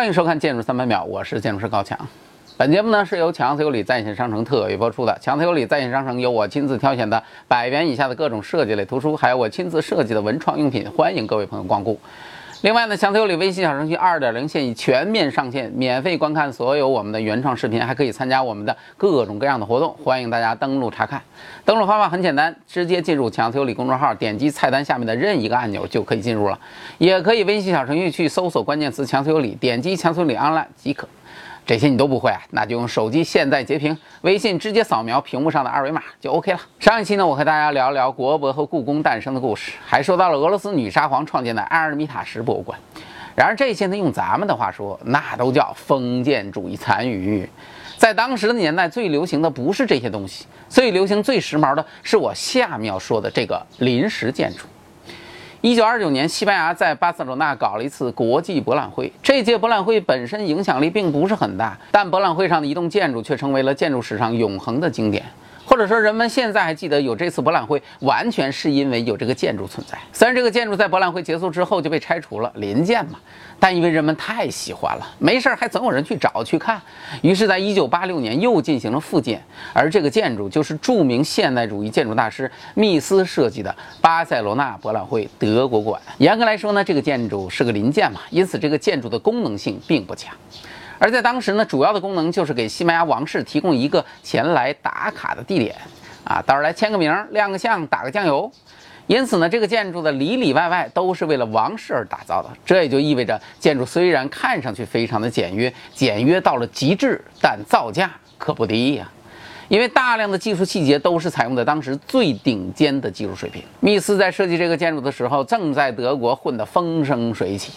欢迎收看《建筑三百秒》，我是建筑师高强。本节目呢是由强子有理在线商城特约播出的。强子有理在线商城有我亲自挑选的百元以下的各种设计类图书，还有我亲自设计的文创用品，欢迎各位朋友光顾。另外呢，强子有理微信小程序二点零现已全面上线，免费观看所有我们的原创视频，还可以参加我们的各种各样的活动，欢迎大家登录查看。登录方法很简单，直接进入强子有理公众号，点击菜单下面的任意一个按钮就可以进入了，也可以微信小程序去搜索关键词“强子有理”，点击“强子有理 online” 即可。这些你都不会啊？那就用手机现在截屏，微信直接扫描屏幕上的二维码就 OK 了。上一期呢，我和大家聊聊国博和故宫诞生的故事，还说到了俄罗斯女沙皇创建的埃尔米塔什博物馆。然而这些呢，用咱们的话说，那都叫封建主义残余。在当时的年代，最流行的不是这些东西，最流行、最时髦的是我下面要说的这个临时建筑。一九二九年，西班牙在巴塞罗那搞了一次国际博览会。这届博览会本身影响力并不是很大，但博览会上的一栋建筑却成为了建筑史上永恒的经典。或者说，人们现在还记得有这次博览会，完全是因为有这个建筑存在。虽然这个建筑在博览会结束之后就被拆除了，临建嘛，但因为人们太喜欢了，没事儿还总有人去找去看。于是，在一九八六年又进行了复建，而这个建筑就是著名现代主义建筑大师密斯设计的巴塞罗那博览会德国馆。严格来说呢，这个建筑是个临建嘛，因此这个建筑的功能性并不强。而在当时呢，主要的功能就是给西班牙王室提供一个前来打卡的地点，啊，到时候来签个名、亮个相、打个酱油。因此呢，这个建筑的里里外外都是为了王室而打造的。这也就意味着，建筑虽然看上去非常的简约，简约到了极致，但造价可不低呀。因为大量的技术细节都是采用的当时最顶尖的技术水平。密斯在设计这个建筑的时候，正在德国混得风生水起。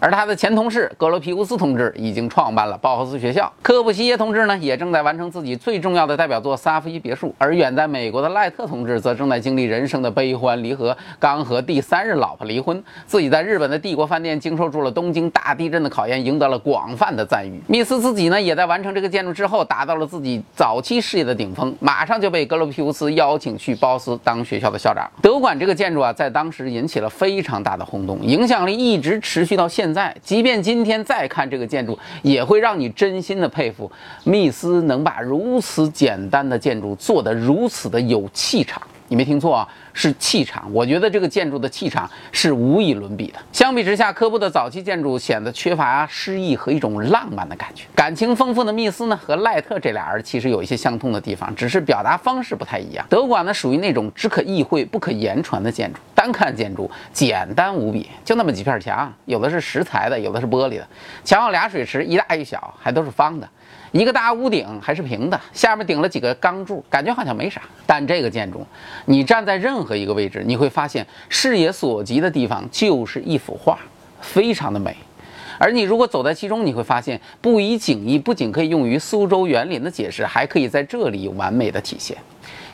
而他的前同事格罗皮乌斯同志已经创办了包豪斯学校，科布西耶同志呢也正在完成自己最重要的代表作萨菲别墅，而远在美国的赖特同志则正在经历人生的悲欢离合，刚和第三任老婆离婚，自己在日本的帝国饭店经受住了东京大地震的考验，赢得了广泛的赞誉。密斯自己呢也在完成这个建筑之后，达到了自己早期事业的顶峰，马上就被格罗皮乌斯邀请去包斯当学校的校长。德馆这个建筑啊，在当时引起了非常大的轰动，影响力一直持续到现。现在，即便今天再看这个建筑，也会让你真心的佩服密斯能把如此简单的建筑做得如此的有气场。你没听错啊，是气场。我觉得这个建筑的气场是无以伦比的。相比之下，科布的早期建筑显得缺乏诗意和一种浪漫的感觉。感情丰富的密斯呢，和赖特这俩人其实有一些相通的地方，只是表达方式不太一样。德馆呢，属于那种只可意会不可言传的建筑。单看建筑，简单无比，就那么几片墙，有的是石材的，有的是玻璃的。墙上俩水池，一大一小，还都是方的。一个大屋顶还是平的，下面顶了几个钢柱，感觉好像没啥。但这个建筑，你站在任何一个位置，你会发现视野所及的地方就是一幅画，非常的美。而你如果走在其中，你会发现不以景意不仅可以用于苏州园林的解释，还可以在这里完美的体现。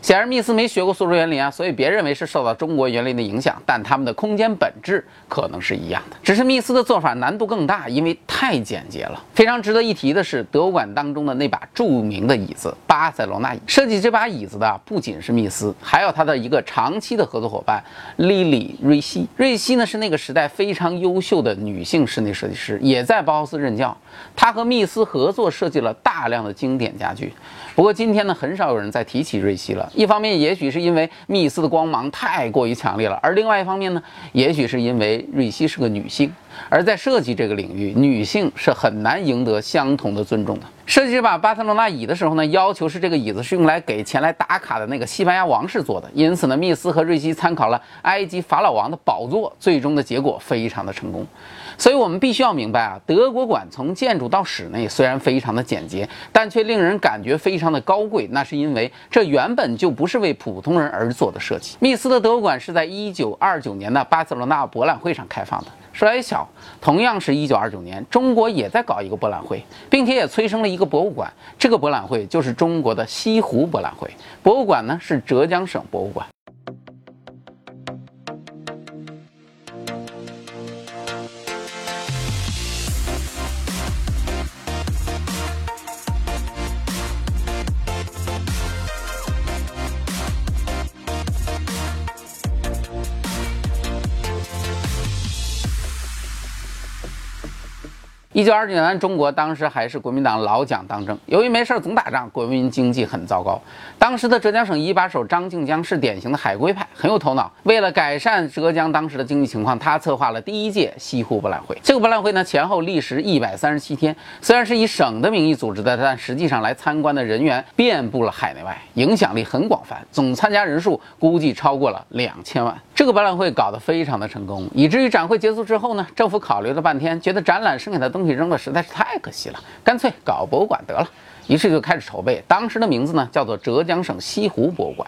显然，密斯没学过苏州园林啊，所以别认为是受到中国园林的影响，但他们的空间本质可能是一样的。只是密斯的做法难度更大，因为太简洁了。非常值得一提的是，德馆当中的那把著名的椅子——巴塞罗那椅。设计这把椅子的不仅是密斯，还有他的一个长期的合作伙伴莉莉·瑞西。瑞西呢是那个时代非常优秀的女性室内设计师，也在包豪斯任教。她和密斯合作设计了大量的经典家具。不过今天呢，很少有人再提起瑞西了。一方面，也许是因为密斯的光芒太过于强烈了；而另外一方面呢，也许是因为瑞西是个女性，而在设计这个领域，女性是很难赢得相同的尊重的。设计这把巴塞罗那椅的时候呢，要求是这个椅子是用来给前来打卡的那个西班牙王室坐的，因此呢，密斯和瑞西参考了埃及法老王的宝座，最终的结果非常的成功。所以我们必须要明白啊，德国馆从建筑到室内虽然非常的简洁，但却令人感觉非常的高贵，那是因为这原本就不是为普通人而做的设计。密斯的德国馆是在一九二九年的巴塞罗那博览会上开放的。说来也巧，同样是一九二九年，中国也在搞一个博览会，并且也催生了一个博物馆。这个博览会就是中国的西湖博览会，博物馆呢是浙江省博物馆。一九二九年，中国当时还是国民党老蒋当政，由于没事总打仗，国民经济很糟糕。当时的浙江省一把手张静江是典型的海归派，很有头脑。为了改善浙江当时的经济情况，他策划了第一届西湖博览会。这个博览会呢，前后历时一百三十七天，虽然是以省的名义组织的，但实际上来参观的人员遍布了海内外，影响力很广泛，总参加人数估计超过了两千万。这个博览会搞得非常的成功，以至于展会结束之后呢，政府考虑了半天，觉得展览剩下的东西扔了实在是太可惜了，干脆搞博物馆得了。于是就开始筹备，当时的名字呢叫做浙江省西湖博物馆，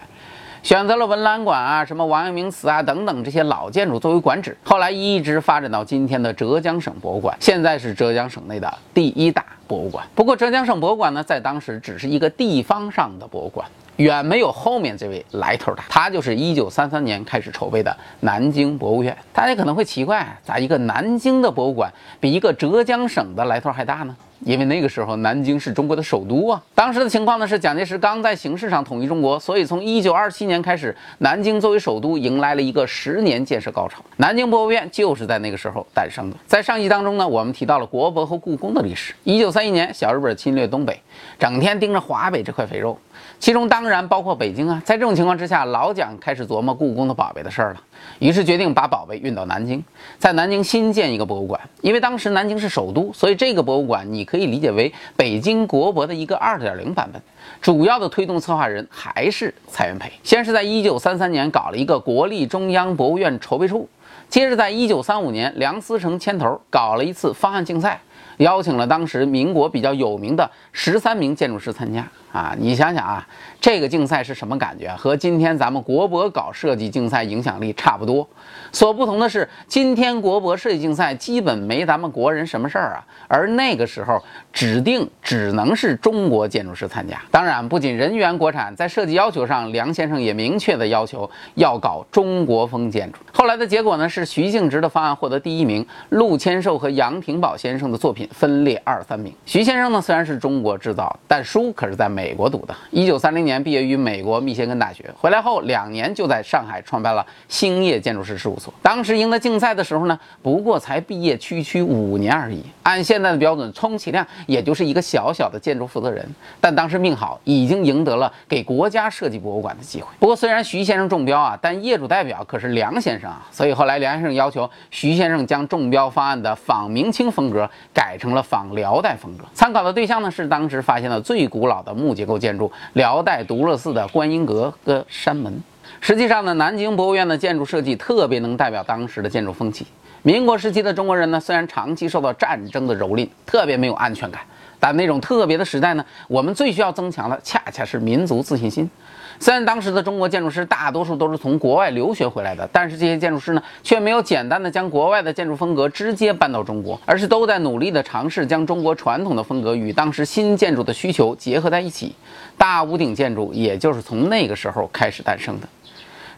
选择了文澜馆啊、什么王阳明祠啊等等这些老建筑作为馆址，后来一直发展到今天的浙江省博物馆，现在是浙江省内的第一大博物馆。不过浙江省博物馆呢，在当时只是一个地方上的博物馆，远没有后面这位来头大。他就是一九三三年开始筹备的南京博物院。大家可能会奇怪，咋一个南京的博物馆比一个浙江省的来头还大呢？因为那个时候南京是中国的首都啊。当时的情况呢是蒋介石刚在形式上统一中国，所以从一九二七年开始，南京作为首都迎来了一个十年建设高潮。南京博物院就是在那个时候诞生的。在上集当中呢，我们提到了国博和故宫的历史。一九三一年，小日本侵略东北，整天盯着华北这块肥肉，其中当然包括北京啊。在这种情况之下，老蒋开始琢磨故宫的宝贝的事儿了。于是决定把宝贝运到南京，在南京新建一个博物馆。因为当时南京是首都，所以这个博物馆你可以理解为北京国博的一个二点零版本。主要的推动策划人还是蔡元培。先是在一九三三年搞了一个国立中央博物院筹备处，接着在一九三五年梁思成牵头搞了一次方案竞赛，邀请了当时民国比较有名的十三名建筑师参加。啊，你想想啊，这个竞赛是什么感觉？和今天咱们国博搞设计竞赛影响力差不多。所不同的是，今天国博设计竞赛基本没咱们国人什么事儿啊，而那个时候指定只能是中国建筑师参加。当然，不仅人员国产，在设计要求上，梁先生也明确的要求要搞中国风建筑。后来的结果呢，是徐敬直的方案获得第一名，陆谦寿和杨廷宝先生的作品分列二三名。徐先生呢，虽然是中国制造，但书可是在美美国读的。一九三零年毕业于美国密歇根大学，回来后两年就在上海创办了兴业建筑师事务所。当时赢得竞赛的时候呢，不过才毕业区区五年而已。按现在的标准，充其量也就是一个小小的建筑负责人。但当时命好，已经赢得了给国家设计博物馆的机会。不过虽然徐先生中标啊，但业主代表可是梁先生啊，所以后来梁先生要求徐先生将中标方案的仿明清风格改成了仿辽代风格。参考的对象呢是当时发现的最古老的木木结构建筑——辽代独乐寺的观音阁和山门。实际上呢，南京博物院的建筑设计特别能代表当时的建筑风气。民国时期的中国人呢，虽然长期受到战争的蹂躏，特别没有安全感，但那种特别的时代呢，我们最需要增强的恰恰是民族自信心。虽然当时的中国建筑师大多数都是从国外留学回来的，但是这些建筑师呢，却没有简单的将国外的建筑风格直接搬到中国，而是都在努力的尝试将中国传统的风格与当时新建筑的需求结合在一起。大屋顶建筑也就是从那个时候开始诞生的。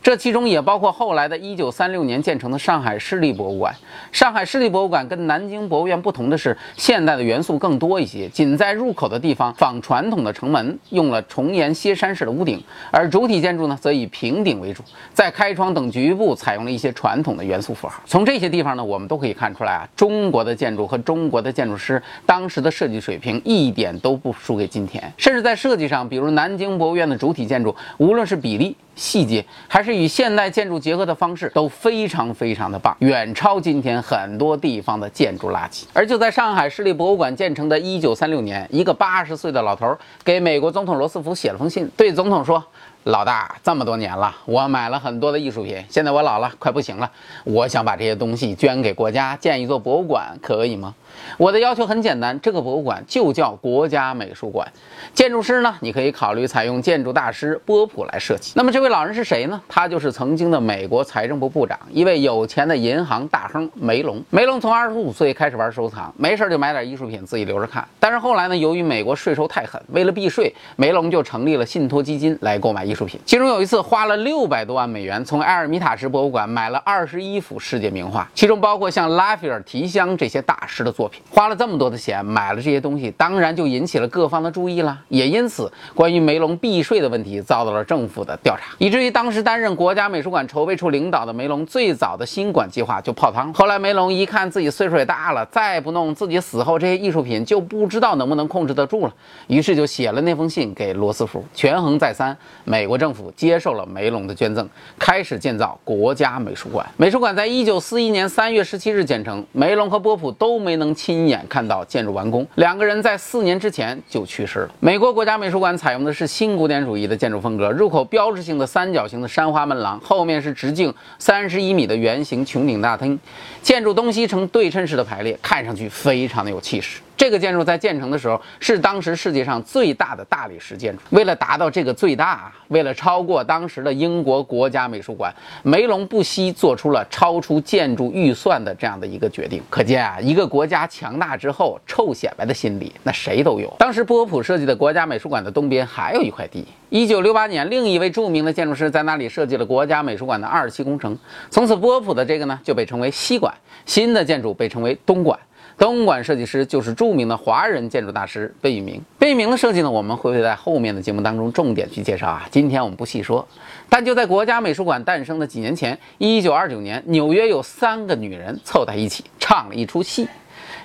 这其中也包括后来的1936年建成的上海市立博物馆。上海市立博物馆跟南京博物院不同的是，现代的元素更多一些。仅在入口的地方仿传统的城门，用了重檐歇山式的屋顶，而主体建筑呢，则以平顶为主。在开窗等局部采用了一些传统的元素符号。从这些地方呢，我们都可以看出来啊，中国的建筑和中国的建筑师当时的设计水平一点都不输给今天。甚至在设计上，比如南京博物院的主体建筑，无论是比例。细节还是与现代建筑结合的方式都非常非常的棒，远超今天很多地方的建筑垃圾。而就在上海市立博物馆建成的一九三六年，一个八十岁的老头给美国总统罗斯福写了封信，对总统说：“老大，这么多年了，我买了很多的艺术品，现在我老了，快不行了，我想把这些东西捐给国家，建一座博物馆，可以吗？”我的要求很简单，这个博物馆就叫国家美术馆。建筑师呢，你可以考虑采用建筑大师波普来设计。那么这位老人是谁呢？他就是曾经的美国财政部部长，一位有钱的银行大亨梅隆。梅隆从二十五岁开始玩收藏，没事就买点艺术品自己留着看。但是后来呢，由于美国税收太狠，为了避税，梅隆就成立了信托基金来购买艺术品。其中有一次花了六百多万美元，从埃尔米塔什博物馆买了二十一幅世界名画，其中包括像拉斐尔、提香这些大师的作品。花了这么多的钱买了这些东西，当然就引起了各方的注意了。也因此，关于梅隆避税的问题遭到了政府的调查，以至于当时担任国家美术馆筹备处领导的梅隆最早的新馆计划就泡汤。后来梅隆一看自己岁数也大了，再不弄，自己死后这些艺术品就不知道能不能控制得住了。于是就写了那封信给罗斯福，权衡再三，美国政府接受了梅隆的捐赠，开始建造国家美术馆。美术馆在一九四一年三月十七日建成，梅隆和波普都没能亲眼看到建筑完工，两个人在四年之前就去世了。美国国家美术馆采用的是新古典主义的建筑风格，入口标志性的三角形的山花门廊，后面是直径三十一米的圆形穹顶大厅，建筑东西呈对称式的排列，看上去非常的有气势。这个建筑在建成的时候是当时世界上最大的大理石建筑。为了达到这个最大，为了超过当时的英国国家美术馆，梅隆不惜做出了超出建筑预算的这样的一个决定。可见啊，一个国家强大之后，臭显摆的心理那谁都有。当时波普设计的国家美术馆的东边还有一块地。一九六八年，另一位著名的建筑师在那里设计了国家美术馆的二期工程，从此波普的这个呢就被称为西馆，新的建筑被称为东馆。东莞设计师就是著名的华人建筑大师贝聿铭。贝聿铭的设计呢，我们会在后面的节目当中重点去介绍啊。今天我们不细说。但就在国家美术馆诞生的几年前，一九二九年，纽约有三个女人凑在一起唱了一出戏。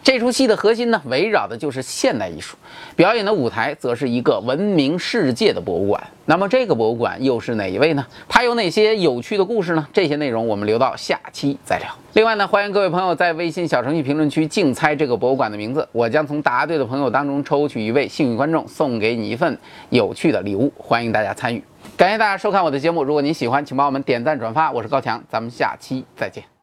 这出戏的核心呢，围绕的就是现代艺术，表演的舞台则是一个闻名世界的博物馆。那么这个博物馆又是哪一位呢？它有哪些有趣的故事呢？这些内容我们留到下期再聊。另外呢，欢迎各位朋友在微信小程序评论区竞猜这个博物馆的名字，我将从答对的朋友当中抽取一位幸运观众，送给你一份有趣的礼物。欢迎大家参与，感谢大家收看我的节目。如果您喜欢，请帮我们点赞转发。我是高强，咱们下期再见。